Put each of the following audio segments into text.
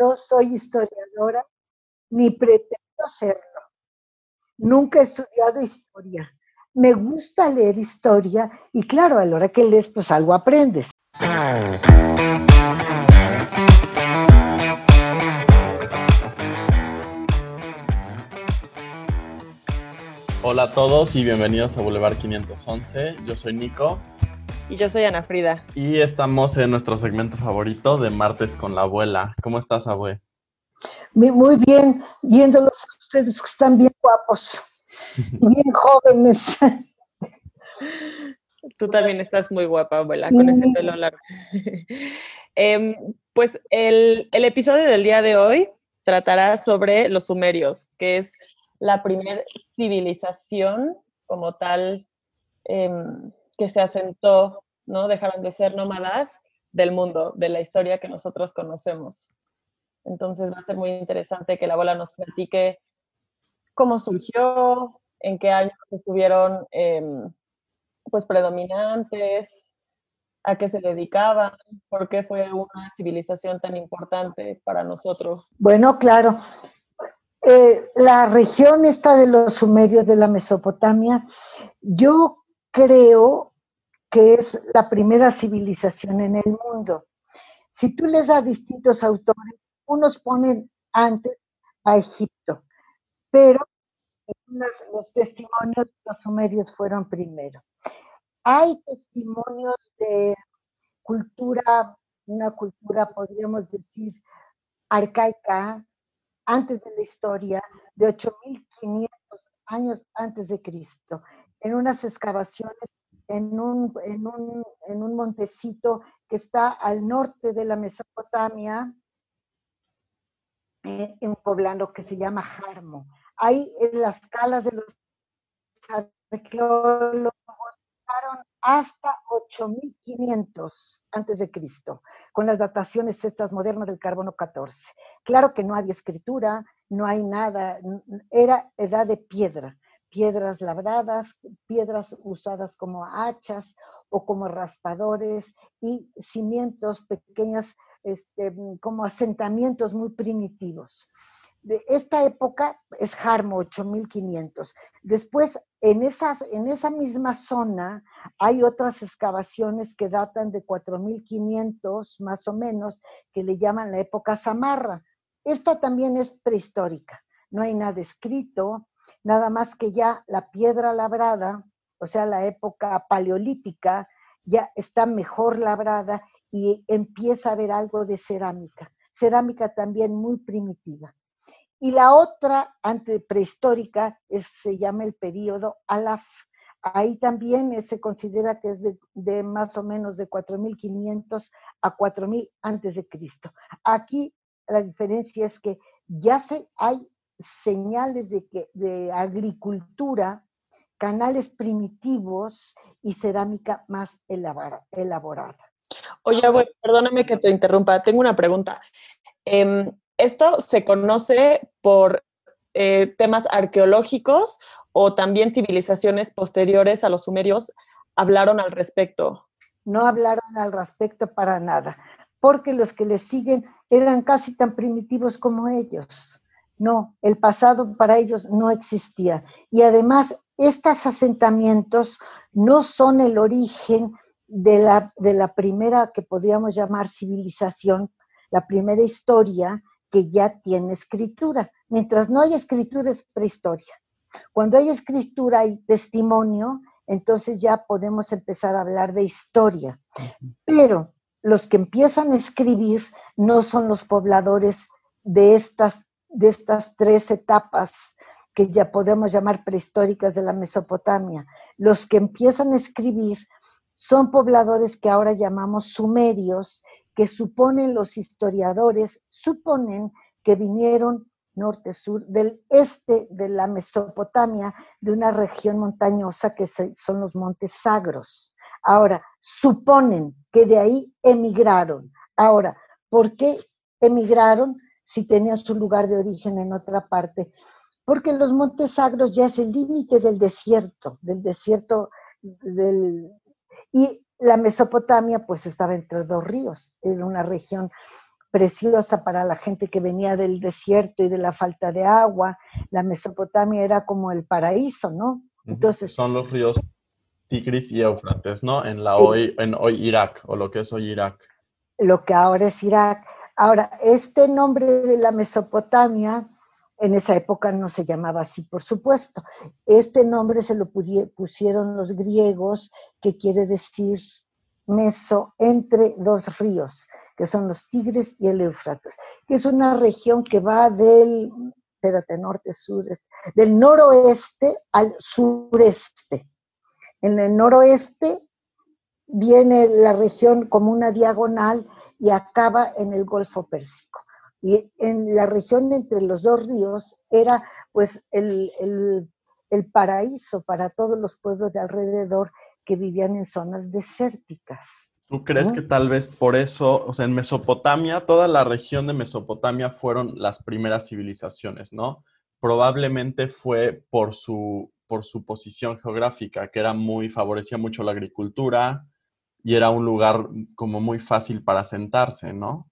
no soy historiadora ni pretendo serlo. Nunca he estudiado historia. Me gusta leer historia y claro, a la hora que lees, pues algo aprendes. Hola a todos y bienvenidos a Boulevard 511. Yo soy Nico. Y yo soy Ana Frida. Y estamos en nuestro segmento favorito de Martes con la Abuela. ¿Cómo estás, abue? Muy bien, viéndolos a ustedes que están bien guapos, bien jóvenes. Tú también estás muy guapa, abuela, con ese pelo largo. Em, pues el, el, episodio del día de hoy tratará sobre los sumerios, que es la primera civilización como tal em, que se asentó, ¿no? Dejaron de ser nómadas del mundo, de la historia que nosotros conocemos. Entonces va a ser muy interesante que la abuela nos platique cómo surgió, en qué años estuvieron em, pues predominantes, a qué se dedicaban, por qué fue una civilización tan importante para nosotros. Bueno, claro. Eh, la región esta de los sumerios de la Mesopotamia, yo creo que es la primera civilización en el mundo. Si tú lees a distintos autores, unos ponen antes a Egipto, pero los testimonios de los sumerios fueron primero. Hay testimonios de cultura, una cultura, podríamos decir, arcaica, antes de la historia, de 8500 años antes de Cristo, en unas excavaciones en un, en un, en un montecito que está al norte de la Mesopotamia, eh, en un poblado que se llama Jarmo. Ahí en las calas de los arqueólogos hasta 8500 antes de Cristo, con las dataciones estas modernas del carbono 14. Claro que no había escritura, no hay nada, era edad de piedra, piedras labradas, piedras usadas como hachas o como raspadores y cimientos pequeños este, como asentamientos muy primitivos. De esta época es Jarmo, 8500. Después, en, esas, en esa misma zona, hay otras excavaciones que datan de 4500 más o menos, que le llaman la época Samarra. Esta también es prehistórica. No hay nada escrito, nada más que ya la piedra labrada, o sea, la época paleolítica, ya está mejor labrada y empieza a haber algo de cerámica. Cerámica también muy primitiva. Y la otra, ante prehistórica, se llama el periodo Alaf. Ahí también se considera que es de, más o menos de 4.500 a 4.000 antes de Cristo. Aquí la diferencia es que ya se, hay señales de, que, de agricultura, canales primitivos y cerámica más elaborada. Oye, bueno, perdóname que te interrumpa, tengo una pregunta. Em, ¿Esto se conoce por eh, temas arqueológicos o también civilizaciones posteriores a los sumerios hablaron al respecto? No hablaron al respecto para nada, porque los que les siguen eran casi tan primitivos como ellos. No, el pasado para ellos no existía. Y además, estos asentamientos no son el origen de la, de la primera que podríamos llamar civilización, la primera historia que ya tiene escritura. Mientras no hay escritura es prehistoria. Cuando hay escritura y testimonio, entonces ya podemos empezar a hablar de historia. Pero los que empiezan a escribir no son los pobladores de estas, de estas tres etapas que ya podemos llamar prehistóricas de la Mesopotamia. Los que empiezan a escribir son pobladores que ahora llamamos sumerios, que suponen los historiadores, suponen que vinieron norte-sur del este de la Mesopotamia, de una región montañosa que son los montes sagros. Ahora, suponen que de ahí emigraron. Ahora, ¿por qué emigraron si tenían su lugar de origen en otra parte? Porque los montes sagros ya es el límite del desierto, del desierto del, y la Mesopotamia pues estaba entre dos ríos, era una región preciosa para la gente que venía del desierto y de la falta de agua. La Mesopotamia era como el paraíso, ¿no? Entonces, Son los ríos Tigris y Éufrates, ¿no? En, la hoy, en hoy Irak, o lo que es hoy Irak. Lo que ahora es Irak. Ahora, este nombre de la Mesopotamia, en esa época no se llamaba así, por supuesto. Este nombre se lo pusieron los griegos, que quiere decir meso, entre dos ríos, que son los Tigres y el Éufrates, que es una región que va del, espérate, norte, sur, del noroeste al sureste. En el noroeste viene la región como una diagonal y acaba en el Golfo Pérsico. Y en la región entre los dos ríos era pues el, paraíso para todos los pueblos de alrededor que vivían en zonas desérticas. ¿Tú crees que tal vez por eso, o sea, en Mesopotamia, toda la región de Mesopotamia fueron las primeras civilizaciones, ¿no? Probablemente fue por su, por su posición geográfica, que era muy, favorecía mucho la agricultura y era un lugar como muy fácil para sentarse, ¿no?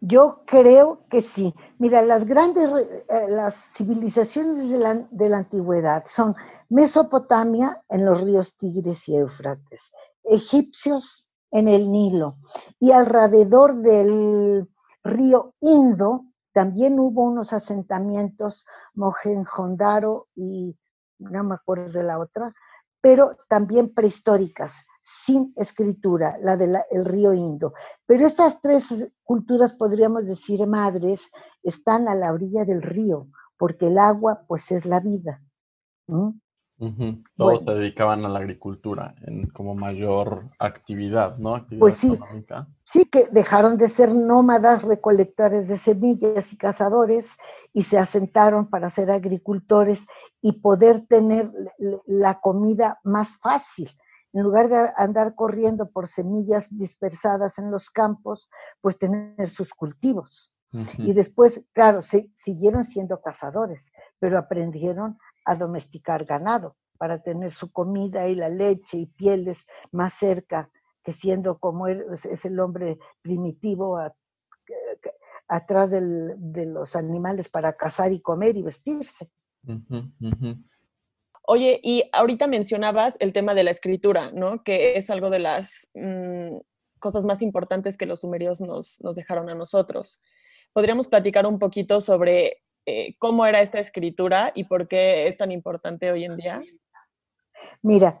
Yo creo que sí. Mira, las grandes, eh, las civilizaciones de la, de la, antigüedad son Mesopotamia en los ríos Tigres y Éufrates, egipcios en el Nilo y alrededor del río Indo también hubo unos asentamientos, Mohenjo-Daro y no me acuerdo de la otra, pero también prehistóricas, sin escritura, la del río Indo. Pero estas tres culturas, podríamos decir madres, están a la orilla del río, porque el agua, pues, es la vida. Todos se dedicaban a la agricultura en como mayor actividad, ¿no? pues sí, sí que dejaron de ser nómadas, recolectores de semillas y cazadores y se asentaron para ser agricultores y poder tener la comida más fácil. En lugar de andar corriendo por semillas dispersadas en los campos, pues tener sus cultivos. Y después, claro, siguieron siendo cazadores, pero aprendieron a domesticar ganado para tener su comida y la leche y pieles más cerca que siendo como es el hombre primitivo atrás de los animales para cazar y comer y vestirse. Oye, y ahorita mencionabas el tema de la escritura, ¿no? Que es algo de las mm, cosas más importantes que los sumerios nos, dejaron a nosotros. ¿Podríamos platicar un poquito sobre eh, cómo era esta escritura y por qué es tan importante hoy en día? Mira,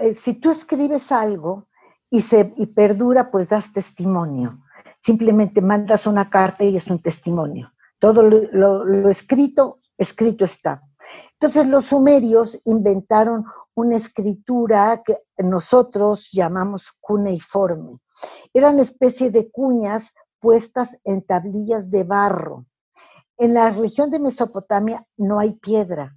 eh, si tú escribes algo y, se, perdura, pues das testimonio. Simplemente mandas una carta y es un testimonio. Todo lo, escrito, escrito está. Entonces los sumerios inventaron una escritura que nosotros llamamos cuneiforme. Eran especie de cuñas puestas en tablillas de barro. En la región de Mesopotamia no hay piedra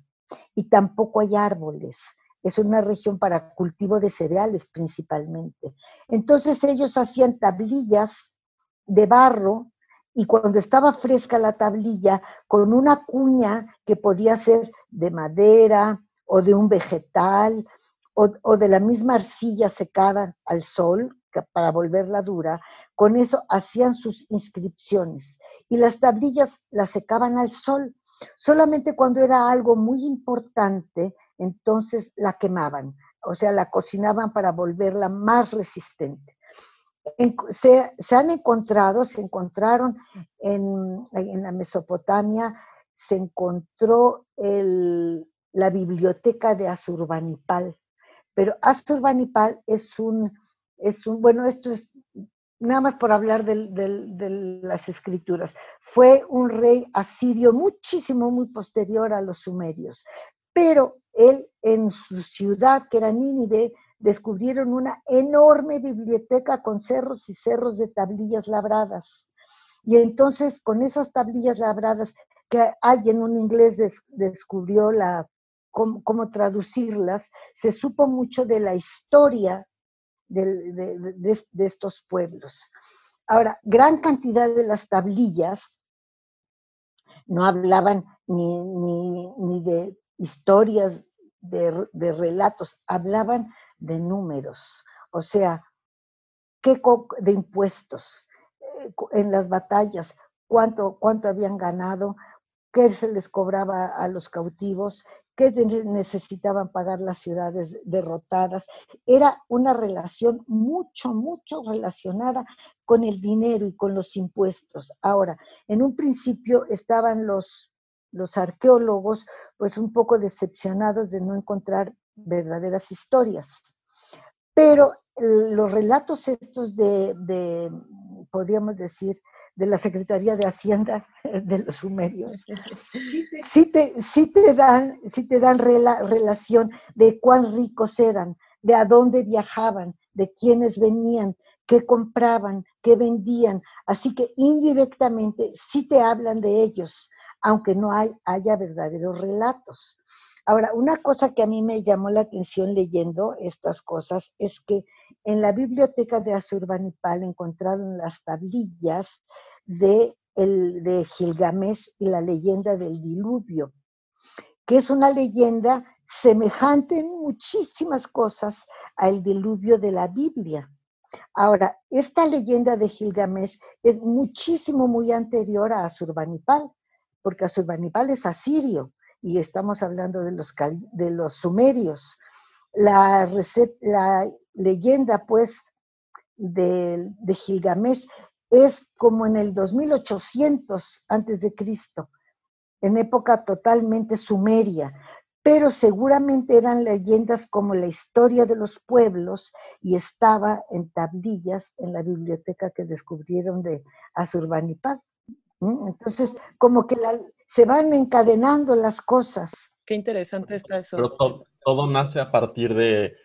y tampoco hay árboles. Es una región para cultivo de cereales principalmente. Entonces ellos hacían tablillas de barro y cuando estaba fresca la tablilla, con una cuña que podía ser de madera o de un vegetal o, o de la misma arcilla secada al sol, para volverla dura, con eso hacían sus inscripciones. Y las tablillas las secaban al sol. Solamente cuando era algo muy importante, entonces la quemaban, o sea, la cocinaban para volverla más resistente. se, han encontrado, se encontraron en, la Mesopotamia, se encontró la biblioteca de Asurbanipal, pero Asurbanipal es un es un, bueno, esto es nada más por hablar de las escrituras. Fue un rey asirio muchísimo, muy posterior a los sumerios, pero él en su ciudad, que era Nínive, descubrieron una enorme biblioteca con cerros y cerros de tablillas labradas. Y entonces con esas tablillas labradas, que alguien, un inglés, descubrió la, cómo traducirlas, se supo mucho de la historia de, estos pueblos. Ahora, gran cantidad de las tablillas no hablaban ni, de historias, de, relatos, hablaban de números, o sea, ¿qué de impuestos, en las batallas, cuánto, cuánto habían ganado, qué se les cobraba a los cautivos, qué necesitaban pagar las ciudades derrotadas. Era una relación mucho, mucho relacionada con el dinero y con los impuestos. Ahora, en un principio estaban los, los arqueólogos pues un poco decepcionados de no encontrar verdaderas historias. Pero eh, los relatos estos de, de podríamos decir, de la Secretaría de Hacienda de los sumerios. Sí te, sí te, dan, sí te dan relación de cuán ricos eran, de a dónde viajaban, de quiénes venían, qué compraban, qué vendían. Así que indirectamente sí te hablan de ellos, aunque no hay, haya verdaderos relatos. Ahora, una cosa que a mí me llamó la atención leyendo estas cosas es que en la biblioteca de Asurbanipal encontraron las tablillas de, el, de Gilgamesh y la leyenda del diluvio, que es una leyenda semejante en muchísimas cosas al diluvio de la Biblia. Ahora, esta leyenda de Gilgamesh es muchísimo muy anterior a Asurbanipal, porque Asurbanipal es asirio y estamos hablando de los, de los sumerios. La, la leyenda, pues, de, de, Gilgamesh es como en el 2800 antes de Cristo, en época totalmente sumeria, pero seguramente eran leyendas como la historia de los pueblos y estaba en tablillas en la biblioteca que descubrieron de Asurbanipal. Entonces, como que se van encadenando las cosas. Qué interesante está eso. Pero todo nace a partir de,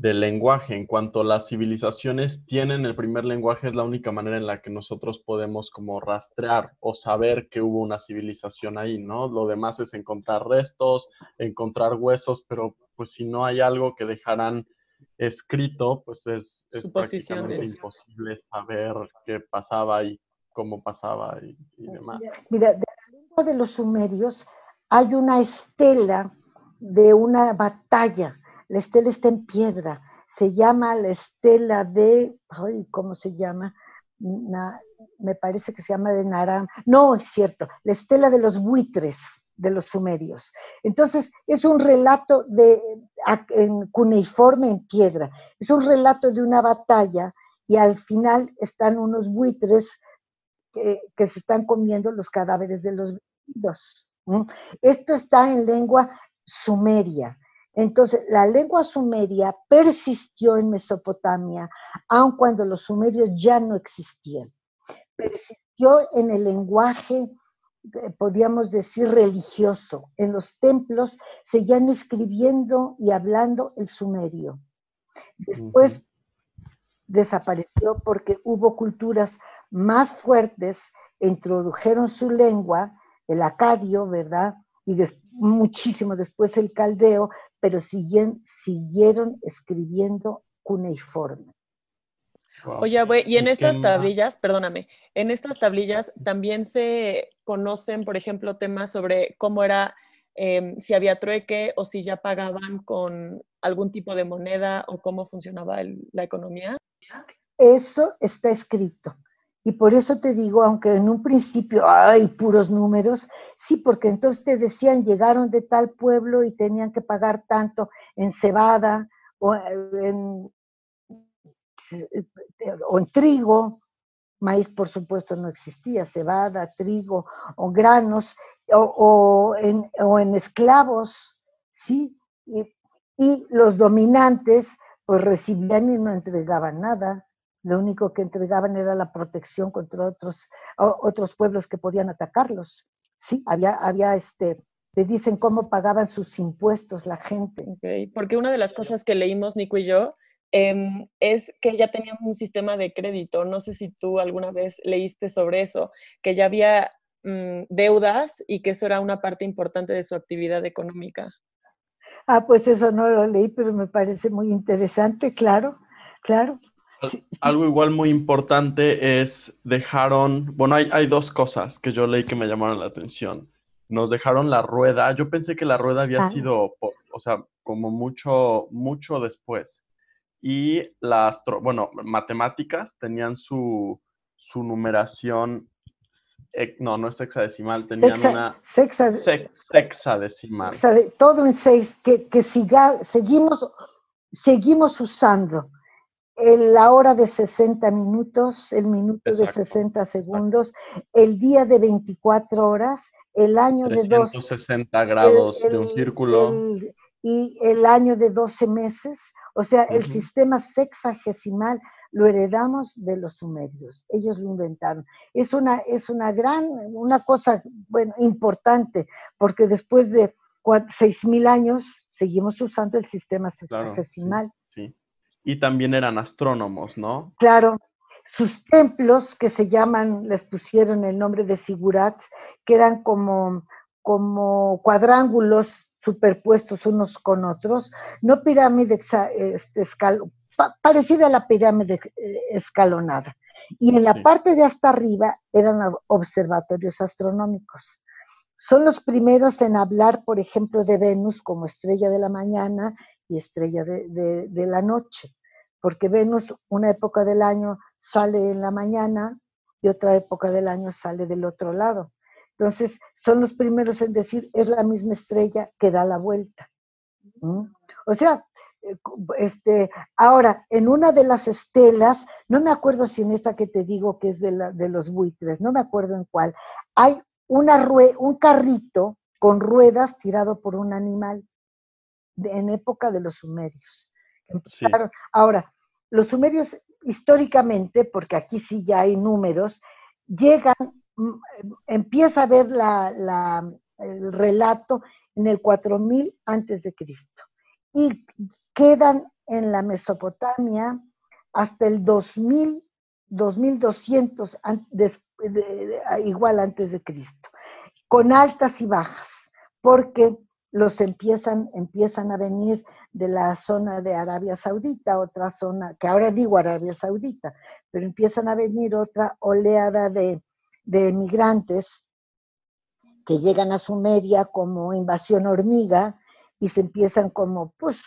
del lenguaje. En cuanto las civilizaciones tienen el primer lenguaje, es la única manera en la que nosotros podemos como rastrear o saber que hubo una civilización ahí, ¿no? Lo demás es encontrar restos, encontrar huesos, pero pues si no hay algo que dejarán escrito, pues es, es prácticamente imposible saber qué pasaba y cómo pasaba y, demás. Mira, de la lengua de los sumerios hay una estela de una batalla la estela está en piedra, se llama la estela de, ¿cómo se llama? me parece que se llama de Naram. No, es cierto, la estela de los buitres de los sumerios. Entonces, es un relato de, en cuneiforme en piedra, es un relato de una batalla y al final están unos buitres que, se están comiendo los cadáveres de los vidos. Esto está en lengua sumeria. Entonces, la lengua sumeria persistió en Mesopotamia, aun cuando los sumerios ya no existían. Persistió en el lenguaje, eh, podríamos decir, religioso. En los templos seguían escribiendo y hablando el sumerio. Después desapareció porque hubo culturas más fuertes, introdujeron su lengua, el acadio, ¿verdad? Y muchísimo después el caldeo, pero siguieron escribiendo cuneiforme. Oye, y en estas tablillas, perdóname, en estas tablillas también se conocen, por ejemplo, temas sobre cómo era, em, si había trueque o si ya pagaban con algún tipo de moneda o cómo funcionaba la economía. Eso está escrito. Y por eso te digo, aunque en un principio hay puros números, sí, porque entonces te decían, llegaron de tal pueblo y tenían que pagar tanto en cebada o en, o en trigo, maíz por supuesto no existía, cebada, trigo o granos, o, en, o en, esclavos, ¿sí? Y, y los dominantes pues recibían y no entregaban nada lo único que entregaban era la protección contra otros, otros pueblos que podían atacarlos. Sí, había, había este, te dicen cómo pagaban sus impuestos la gente. Porque una de las cosas que leímos Nico y yo em, es que ya tenían un sistema de crédito. No sé si tú alguna vez leíste sobre eso, que ya había mm, deudas y que eso era una parte importante de su actividad económica. Ah, pues eso no lo leí, pero me parece muy interesante, claro, claro. Algo igual muy importante es dejaron, bueno, hay, hay, dos cosas que yo leí que me llamaron la atención. Nos dejaron la rueda. Yo pensé que la rueda había ah. sido, o sea, como mucho, mucho después. Y las, bueno, matemáticas tenían su, su numeración, no, no es hexadecimal, tenían una sexa, sexadecimal. todo en seis, que, que siga, seguimos, seguimos usando la hora de 60 minutos, el minuto de 60 segundos, el día de 24 horas, el año de 260 grados de un círculo. y el año de 12 meses. O sea, el sistema sexagesimal lo heredamos de los sumerios. Ellos lo inventaron. Es una, es una gran, una cosa, bueno, importante, porque después de 6.000 años seguimos usando el sistema sexagesimal. sí y también eran astrónomos, ¿no? Claro. Sus templos, que se llaman, les pusieron el nombre de sigurats, que eran como, como cuadrángulos superpuestos unos con otros, no pirámide este, parecida a la pirámide eh, escalonada. Y en la parte de hasta arriba eran observatorios astronómicos. Son los primeros en hablar, por ejemplo, de Venus como estrella de la mañana y estrella de, la noche, porque Venus una época del año sale en la mañana y otra época del año sale del otro lado. Entonces, son los primeros en decir, es la misma estrella que da la vuelta. O sea, eh, este, ahora, en una de las estelas, no me acuerdo si en esta que te digo que es de, la, de los buitres, no me acuerdo en cuál, hay una un carrito con ruedas tirado por un animal en época de los sumerios. Ahora, los sumerios históricamente, porque aquí sí ya hay números, llegan, mm, empieza a ver el relato en el 4000 antes de Cristo y quedan en la Mesopotamia hasta el 2000, 2200 igual antes de Cristo, con altas y bajas, porque los empiezan, empiezan a venir de la zona de Arabia Saudita, otra zona, que ahora digo Arabia Saudita, pero empiezan a venir otra oleada de, de migrantes que llegan a Sumeria como invasión hormiga y se empiezan como, pues,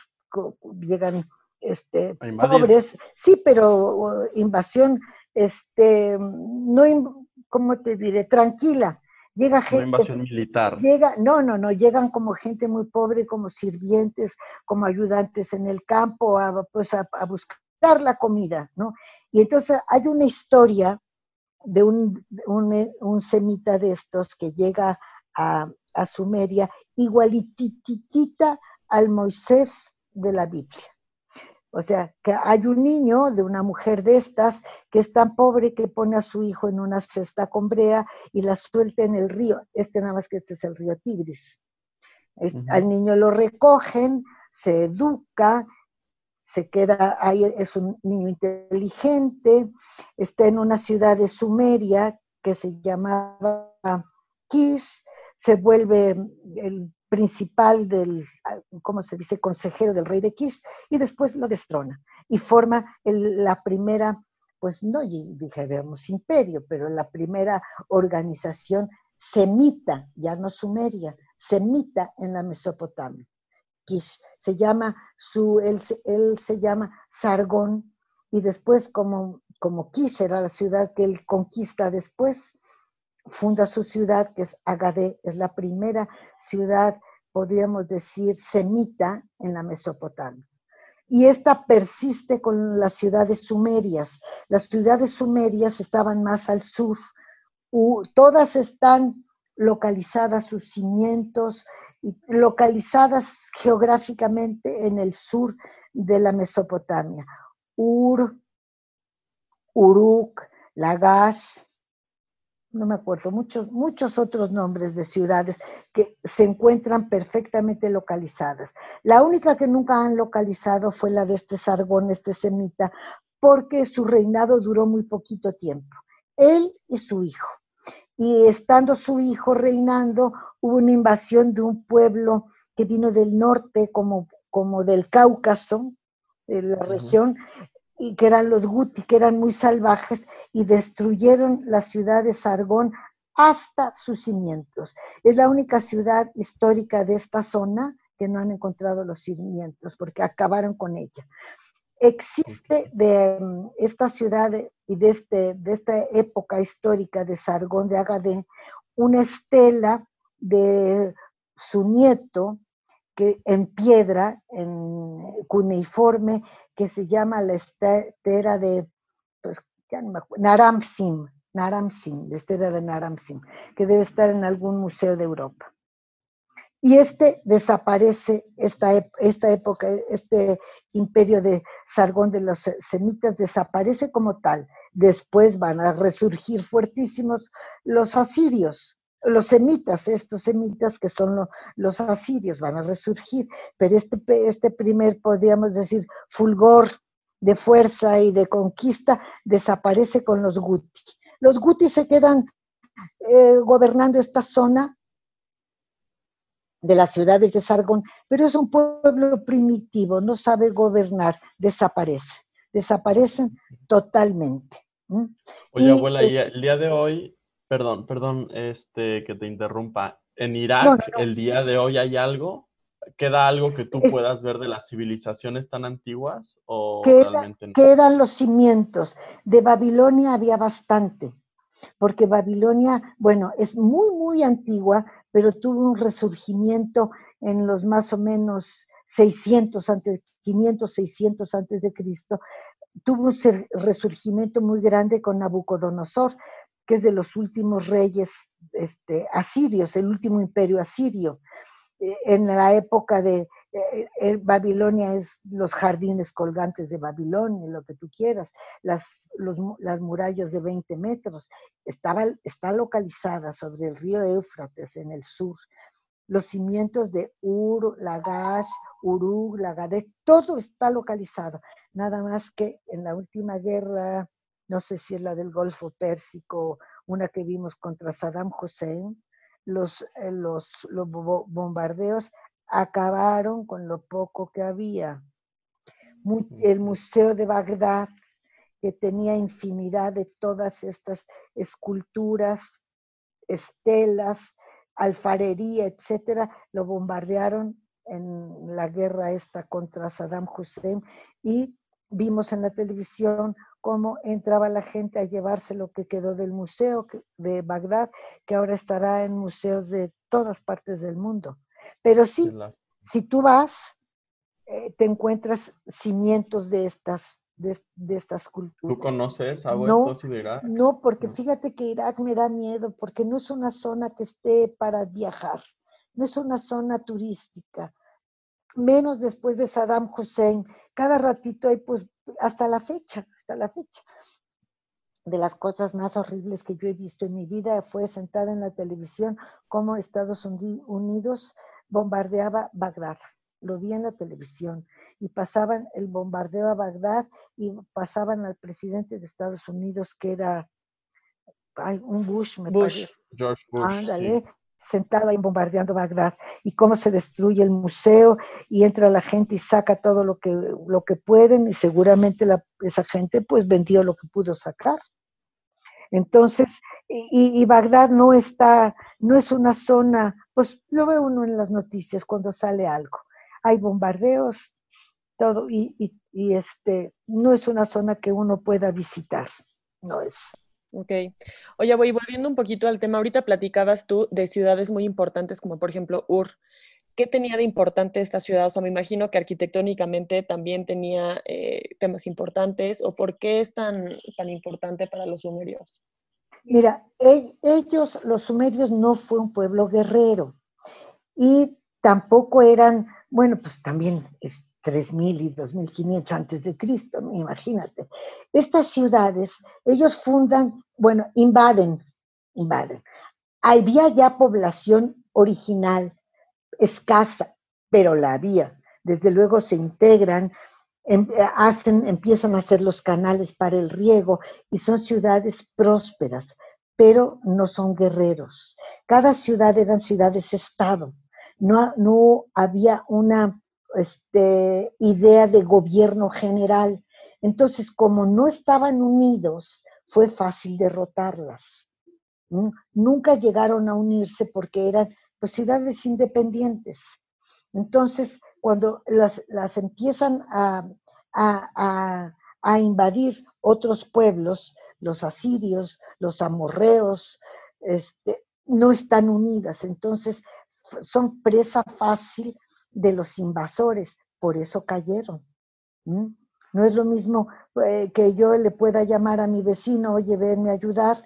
llegan este, pobres, sí, pero invasión, este, no, ¿cómo te diré? Tranquila, Llega gente. Una invasión militar. Llega, no, no, no, llegan como gente muy pobre, como sirvientes, como ayudantes en el campo, a, pues a, buscar la comida, ¿no? Y entonces hay una historia de un, un, semita de estos que llega a, a Sumeria, igualititita al Moisés de la Biblia. O sea, que hay un niño de una mujer de estas que es tan pobre que pone a su hijo en una cesta con brea y la suelta en el río. Este nada más que este es el río Tigris. Al niño lo recogen, se educa, se queda ahí, es un niño inteligente, está en una ciudad de Sumeria que se llamaba Kish, se vuelve el principal del, ¿cómo se dice?, consejero del rey de Kish, y después lo destrona y forma la primera, pues no dijéramos imperio, pero la primera organización semita, ya no sumeria, semita en la Mesopotamia. Kish se llama, su, él, él se llama Sargón, y después como, como Kish era la ciudad que él conquista después, funda su ciudad, que es Agadé, es la primera ciudad, podríamos decir, semita en la Mesopotamia. Y esta persiste con las ciudades sumerias. Las ciudades sumerias estaban más al sur. todas están localizadas, sus cimientos, localizadas geográficamente en el sur de la Mesopotamia. Ur, Uruk, Lagash, no me acuerdo, muchos, muchos otros nombres de ciudades que se encuentran perfectamente localizadas. La única que nunca han localizado fue la de este Sargón, este semita, porque su reinado duró muy poquito tiempo. Él y su hijo. Y estando su hijo reinando, hubo una invasión de un pueblo que vino del norte, como, como del Cáucaso, de la región, y que eran los Guti, que eran muy salvajes, y destruyeron la ciudad de Sargón hasta sus cimientos. Es la única ciudad histórica de esta zona que no han encontrado los cimientos, porque acabaron con ella. Existe de mm, esta ciudad y de, este, de esta época histórica de Sargón de Agadé una estela de su nieto que en piedra, en cuneiforme, que se llama la estera de pues, Naramsim, Naramsim, la estera de Naramsim, que debe estar en algún museo de Europa. Y este desaparece, esta, esta época, este imperio de Sargón de los semitas desaparece como tal. Después van a resurgir fuertísimos los asirios, los semitas, estos semitas que son los asirios, van a resurgir. Pero este, este primer, podríamos decir, fulgor de fuerza y de conquista desaparece con los guti. Los guti se quedan eh, gobernando esta zona de las ciudades de Sargón, pero es un pueblo primitivo, no sabe gobernar, desaparece, desaparecen totalmente. Oye, abuela, el día de hoy, perdón, perdón, este, que te interrumpa, ¿en Irak el día de hoy hay algo? ¿Queda algo que tú puedas ver de las civilizaciones tan antiguas o realmente no? Quedan los cimientos. De Babilonia había bastante, porque Babilonia, bueno, es muy, muy antigua, pero tuvo un resurgimiento en los más o menos 600 antes, 500, 600 antes de Cristo. Tuvo un resurgimiento muy grande con Nabucodonosor, que es de los últimos reyes este, asirios, el último imperio asirio. Eh, en la época de eh, eh, Babilonia es los jardines colgantes de Babilonia, lo que tú quieras, las, las murallas de 20 metros. Estaba, está localizada sobre el río Éufrates en el sur. Los cimientos de Ur, Lagash, Uruk, Lagadesh, todo está localizado. Nada más que en la última guerra, no sé si es la del Golfo Pérsico, una que vimos contra Saddam Hussein, los, eh, los, los bombardeos acabaron con lo poco que había. El Museo de Bagdad, que tenía infinidad de todas estas esculturas, estelas, alfarería, etcétera, lo bombardearon en la guerra esta contra Saddam Hussein y vimos en la televisión cómo entraba la gente a llevarse lo que quedó del museo de Bagdad, que ahora estará en museos de todas partes del mundo. Pero sí, si tú vas, eh, te encuentras cimientos de estas, de, estas culturas. ¿Tú conoces a no, de Irak? No, porque fíjate que Irak me da miedo, porque no es una zona que esté para viajar, no es una zona turística, menos después de Saddam Hussein. Cada ratito hay, pues, hasta la fecha, hasta la fecha. De las cosas más horribles que yo he visto en mi vida fue sentada en la televisión como Estados Unidos bombardeaba Bagdad. Lo vi en la televisión y pasaban el bombardeo a Bagdad y pasaban al presidente de Estados Unidos que era un Bush, me Bush. George Bush. Ándale, sentado ahí bombardeando Bagdad y cómo se destruye el museo y entra la gente y saca todo lo que, lo que pueden y seguramente esa gente pues vendió lo que pudo sacar. Entonces, y, Bagdad no está, no es una zona, pues lo ve uno en las noticias cuando sale algo. Hay bombardeos, todo, y, y este, no es una zona que uno pueda visitar, no es. Ok. Oye, voy volviendo un poquito al tema. Ahorita platicabas tú de ciudades muy importantes como por ejemplo Ur. ¿Qué tenía de importante esta ciudad? O sea, me imagino que arquitectónicamente también tenía eh, temas importantes. ¿O por qué es tan, tan importante para los sumerios? Mira, ellos, los sumerios, no fue un pueblo guerrero. Y tampoco eran, bueno, pues también 3.000 y 2.500 antes de Cristo, imagínate. Estas ciudades, ellos fundan, bueno, invaden, invaden. Había ya población original, escasa, pero la había. Desde luego se integran, em, hacen, empiezan a hacer los canales para el riego y son ciudades prósperas, pero no son guerreros. Cada ciudad eran ciudades-estado. No, no había una este, idea de gobierno general. Entonces, como no estaban unidos, fue fácil derrotarlas. Nunca llegaron a unirse porque eran pues, ciudades independientes. Entonces, cuando las, empiezan a, a, invadir otros pueblos, los asirios, los amorreos, este, no están unidas, entonces son presa fácil de los invasores, por eso cayeron. No es lo mismo eh, que yo le pueda llamar a mi vecino, oye, venme a ayudar,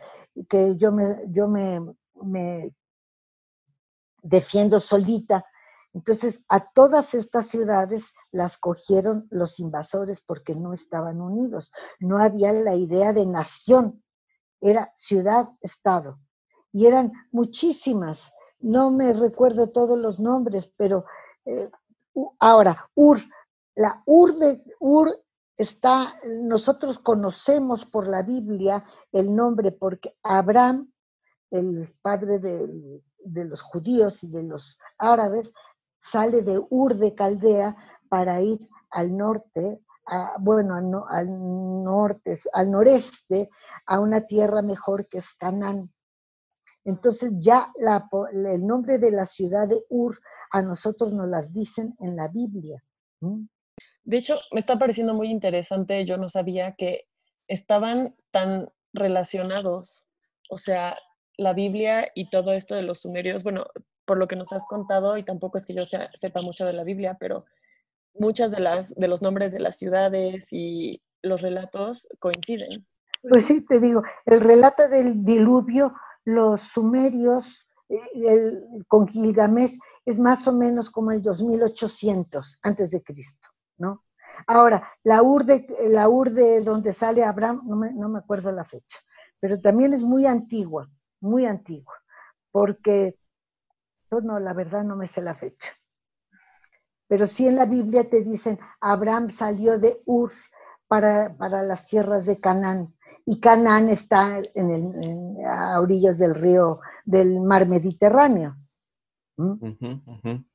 que yo me, yo me, me defiendo solita. Entonces, a todas estas ciudades las cogieron los invasores porque no estaban unidos. No había la idea de nación, era ciudad-estado. Y eran muchísimas. No me recuerdo todos los nombres, pero eh, ahora, Ur, la Ur de Ur está, nosotros conocemos por la Biblia el nombre porque Abraham, el padre de, los judíos y de los árabes, sale de Ur de Caldea para ir al norte, bueno, al, norte, al noreste, a una tierra mejor que es Canaán. Entonces ya el nombre de la ciudad de Ur a nosotros nos las dicen en la Biblia. De hecho, me está pareciendo muy interesante, yo no sabía que estaban tan relacionados, o sea, la Biblia y todo esto de los sumerios, bueno, por lo que nos has contado, y tampoco es que yo sepa mucho de la Biblia, pero muchas de, las, de los nombres de las ciudades y los relatos coinciden. Pues sí, te digo, el relato del diluvio, los sumerios eh, con Gilgamesh es más o menos como el 2800 antes de Cristo. ¿no? Ahora, la urde, la urde donde sale Abraham, no me, no me acuerdo la fecha, pero también es muy antigua, muy antigua, porque, no, la verdad no me sé la fecha. Pero sí en la Biblia te dicen, Abraham salió de Ur para, para las tierras de Canaán, y Canaán está en el, a orillas del río, del mar Mediterráneo.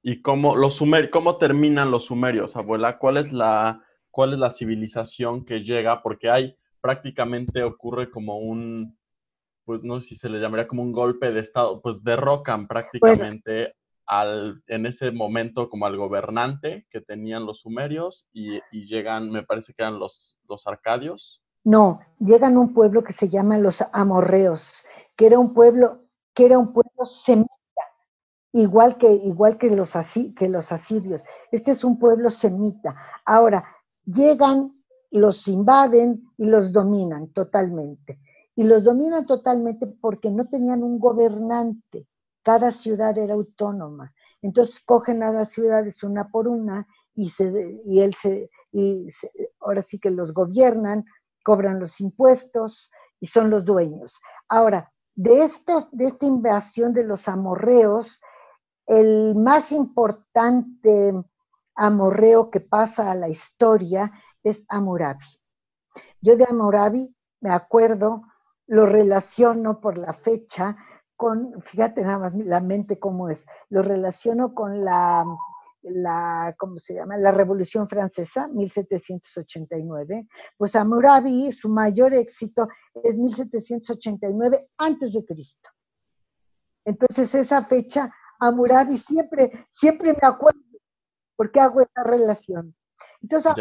¿Y cómo, los sumer cómo terminan los sumerios, abuela? ¿Cuál es, la, ¿Cuál es la civilización que llega? Porque hay prácticamente ocurre como un, pues no sé si se le llamaría como un golpe de estado, pues derrocan prácticamente al, en ese momento como al gobernante que tenían los sumerios y, llegan, me parece que eran los, los arcadios. No, llegan un pueblo que se llama los amorreos, que era un pueblo, que era un pueblo semita igual que, igual que, los, que los asirios. Este es un pueblo semita. Ahora, llegan, los invaden y los dominan totalmente. Y los dominan totalmente porque no tenían un gobernante. Cada ciudad era autónoma. Entonces cogen a las ciudades una por una y, se, y él se, y ahora sí que los gobiernan, cobran los impuestos y son los dueños. Ahora, de, estos, de esta invasión de los amorreos, el más importante amorreo que pasa a la historia es Amurabi. Yo de Amurabi me acuerdo, lo relaciono por la fecha con, fíjate nada más la mente cómo es, lo relaciono con la, la ¿cómo se llama? La Revolución Francesa, 1789. Pues Amurabi, su mayor éxito es 1789 antes de Cristo. Entonces esa fecha a siempre, siempre me acuerdo porque hago esa relación. Entonces,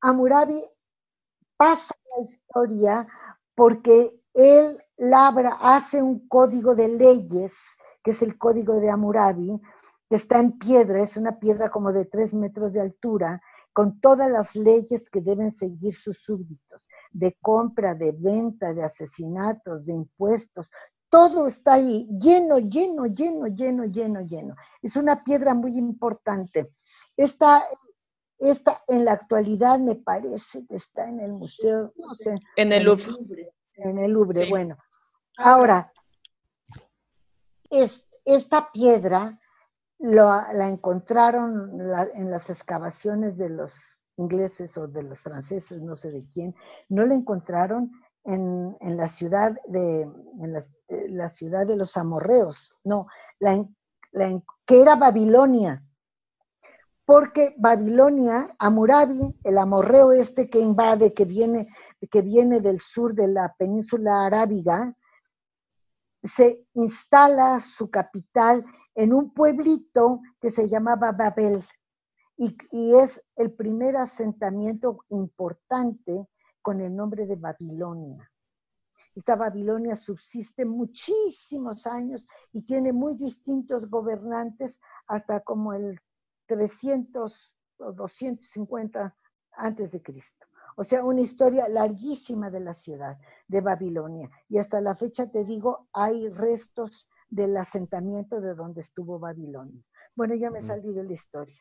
Amurabi pasa la historia porque él labra, hace un código de leyes, que es el código de Amurabi, que está en piedra, es una piedra como de tres metros de altura, con todas las leyes que deben seguir sus súbditos, de compra, de venta, de asesinatos, de impuestos, todo está ahí, lleno, lleno, lleno, lleno, lleno, lleno. Es una piedra muy importante. Esta, esta en la actualidad me parece que está en el museo. en el Louvre. En el Louvre, bueno. Ahora, es, esta piedra la encontraron en las excavaciones de los ingleses o de los franceses, no sé de quién, no la encontraron en, la ciudad de en eh, la, ciudad de los amorreos, no, la, que era Babilonia, porque Babilonia, Amurabi, el amorreo este que invade, que viene, que viene del sur de la península arábiga, se instala su capital en un pueblito que se llamaba Babel. y, es el primer asentamiento importante con el nombre de Babilonia. Esta Babilonia subsiste muchísimos años y tiene muy distintos gobernantes hasta como el 300 o 250 antes de Cristo. O sea, una historia larguísima de la ciudad de Babilonia. Y hasta la fecha, te digo, hay restos del asentamiento de donde estuvo Babilonia. Bueno, ya me salí de la historia.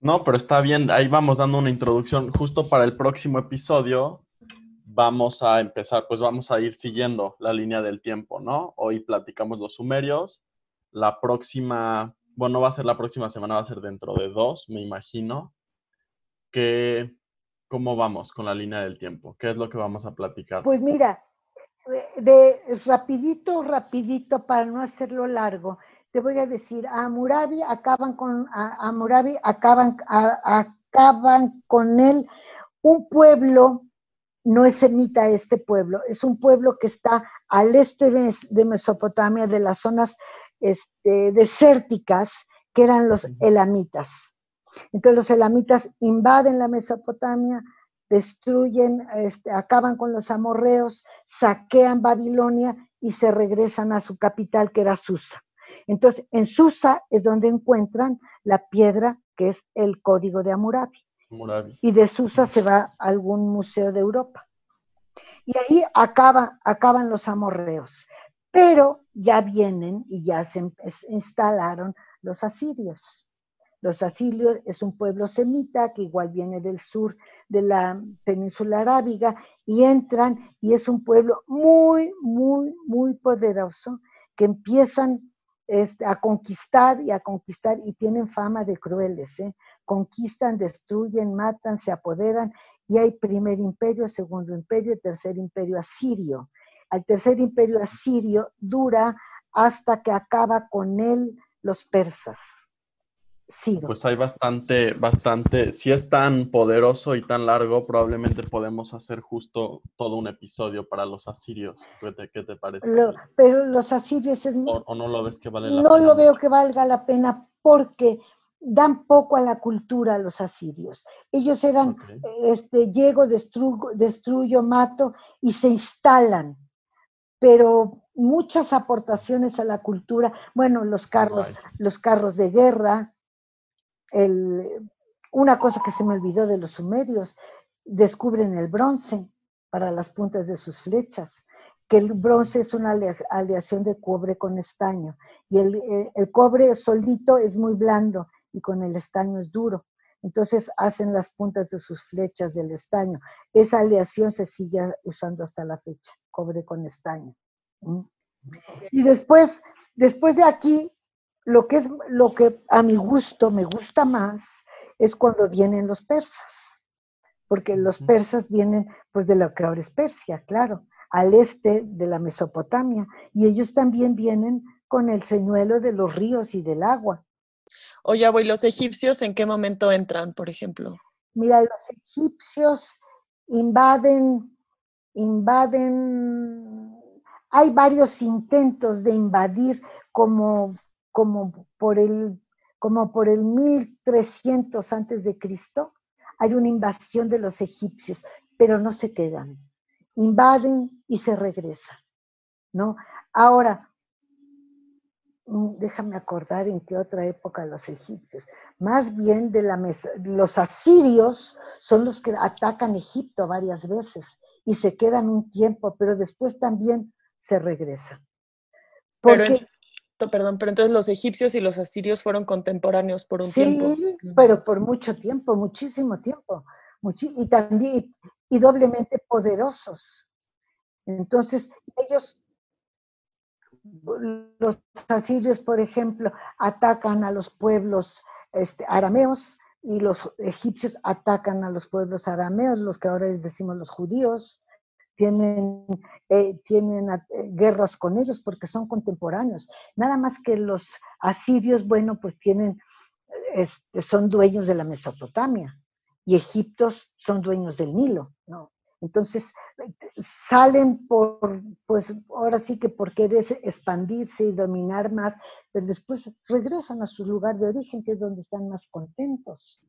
No, pero está bien, ahí vamos dando una introducción. Justo para el próximo episodio vamos a empezar, pues vamos a ir siguiendo la línea del tiempo, ¿no? Hoy platicamos los sumerios. La próxima, bueno, va a ser la próxima semana, va a ser dentro de dos, me imagino. Que, ¿Cómo vamos con la línea del tiempo? ¿Qué es lo que vamos a platicar? Pues mira, de rapidito, rapidito, para no hacerlo largo, te voy a decir, a Murabi acaban con, a, Murabi acaban, acaban con él un pueblo, no es semita este pueblo, es un pueblo que está al este de, Mesopotamia, de las zonas este, desérticas, que eran los elamitas. Entonces los elamitas invaden la Mesopotamia, destruyen, este, acaban con los amorreos, saquean Babilonia y se regresan a su capital, que era Susa. Entonces, en Susa es donde encuentran la piedra que es el código de Amurabi. Y de Susa se va a algún museo de Europa. Y ahí acaba, acaban los amorreos. Pero ya vienen y ya se instalaron los asirios. Los asirios es un pueblo semita que igual viene del sur de la península arábiga y entran y es un pueblo muy, muy, muy poderoso que empiezan este, a conquistar y a conquistar y tienen fama de crueles. ¿eh? Conquistan, destruyen, matan, se apoderan y hay primer imperio, segundo imperio, tercer imperio asirio. Al tercer imperio asirio dura hasta que acaba con él los persas. Pues hay bastante, bastante, si es tan poderoso y tan largo, probablemente podemos hacer justo todo un episodio para los asirios. ¿Qué te, parece? pero los asirios es... O, no lo ves que vale la no pena? No lo veo que valga la pena porque dan poco a la cultura los asirios. Ellos eran, este, llego, destruyo, destruyo, mato y se instalan. Pero muchas aportaciones a la cultura, bueno, los carros, los carros de guerra, una cosa que se me olvidó de los sumerios, descubren el bronce para las puntas de sus flechas, que el bronce es una aleación de cobre con estaño, y el, eh, el cobre solito es muy blando y con el estaño es duro. Entonces hacen las puntas de sus flechas del estaño. Esa aleación se sigue usando hasta la fecha, cobre con estaño. Y después, después de aquí, lo que es lo que a mi gusto me gusta más es cuando vienen los persas, porque los persas vienen pues de lo que ahora es Persia, claro, al este de la Mesopotamia, y ellos también vienen con el señuelo de los ríos y del agua. Oye, ¿y los egipcios en qué momento entran, por ejemplo? Mira, los egipcios invaden, invaden, hay varios intentos de invadir como como por el, como por el 1300 antes de Cristo, hay una invasión de los egipcios, pero no se quedan. Invaden y se regresan, ¿no? Ahora, mm, déjame acordar en qué otra época los egipcios. Más bien de la mesa, los asirios son los que atacan Egipto varias veces y se quedan un tiempo, pero después también se regresan. Porque perdón, pero entonces los egipcios y los asirios fueron contemporáneos por un tiempo. Sí, pero por mucho tiempo, muchísimo tiempo. y también, y doblemente poderosos. Entonces, ellos, los asirios, por ejemplo, atacan a los pueblos este, arameos y los egipcios atacan a los pueblos arameos, los que ahora les decimos los judíos tienen, eh, tienen eh, guerras con ellos porque son contemporáneos. Nada más que los asirios, bueno, pues tienen, este, son dueños de la Mesopotamia y egiptos son dueños del Nilo, ¿no? Entonces, salen por, pues ahora sí que por querer expandirse y dominar más, pero después regresan a su lugar de origen, que es donde están más contentos.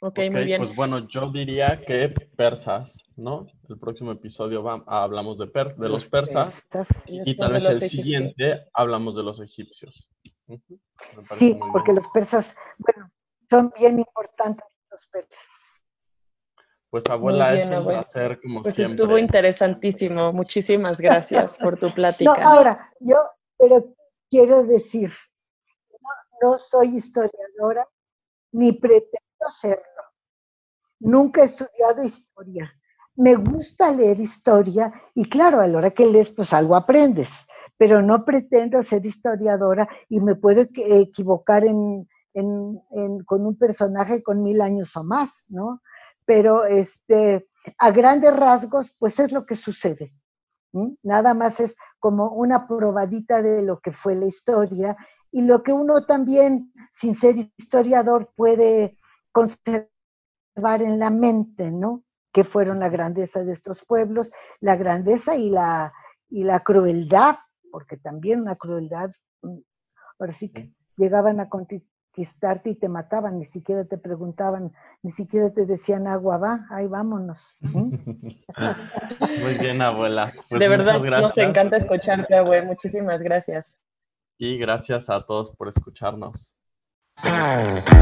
Ok, muy bien. Pues bueno, yo diría que persas, ¿no? El próximo episodio hablamos de, de los persas y, tal vez el siguiente hablamos de los egipcios. Sí, porque los persas, bueno, son bien importantes los persas. Pues abuela, es un placer como pues siempre. estuvo interesantísimo. Muchísimas gracias por tu plática. No, ahora, yo, pero quiero decir, no soy historiadora ni pretendo serlo. Nunca he estudiado historia. Me gusta leer historia y claro, a la hora que lees, pues algo aprendes, pero no pretendo ser historiadora y me puedo equivocar en, con un personaje con mil años o más, ¿no? Pero este, a grandes rasgos, pues es lo que sucede. Nada más es como una probadita de lo que fue la historia y lo que uno también, sin ser historiador, puede conservar en la mente, ¿no? Que fueron la grandeza de estos pueblos, la grandeza y la, y la crueldad, porque también una crueldad, mm, ahora sí que llegaban a conquistarte y te mataban, ni siquiera te preguntaban, ni siquiera te decían agua va, ahí vámonos. Muy bien, abuela. Pues de verdad, nos encanta escucharte, abuela. Muchísimas gracias. Y gracias a todos por escucharnos. Música